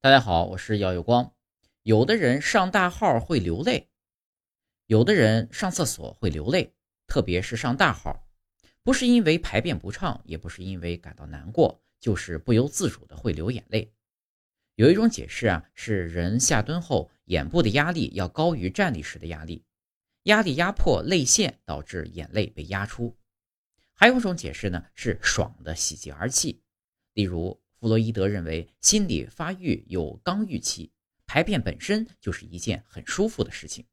大家好，我是姚有光。有的人上大号会流泪，有的人上厕所会流泪，特别是上大号，不是因为排便不畅，也不是因为感到难过，就是不由自主的会流眼泪。有一种解释啊，是人下蹲后眼部的压力要高于站立时的压力，压力压迫泪腺，导致眼泪被压出。还有一种解释呢，是爽的喜极而泣，例如。弗洛伊德认为，心理发育有刚预期，排便本身就是一件很舒服的事情。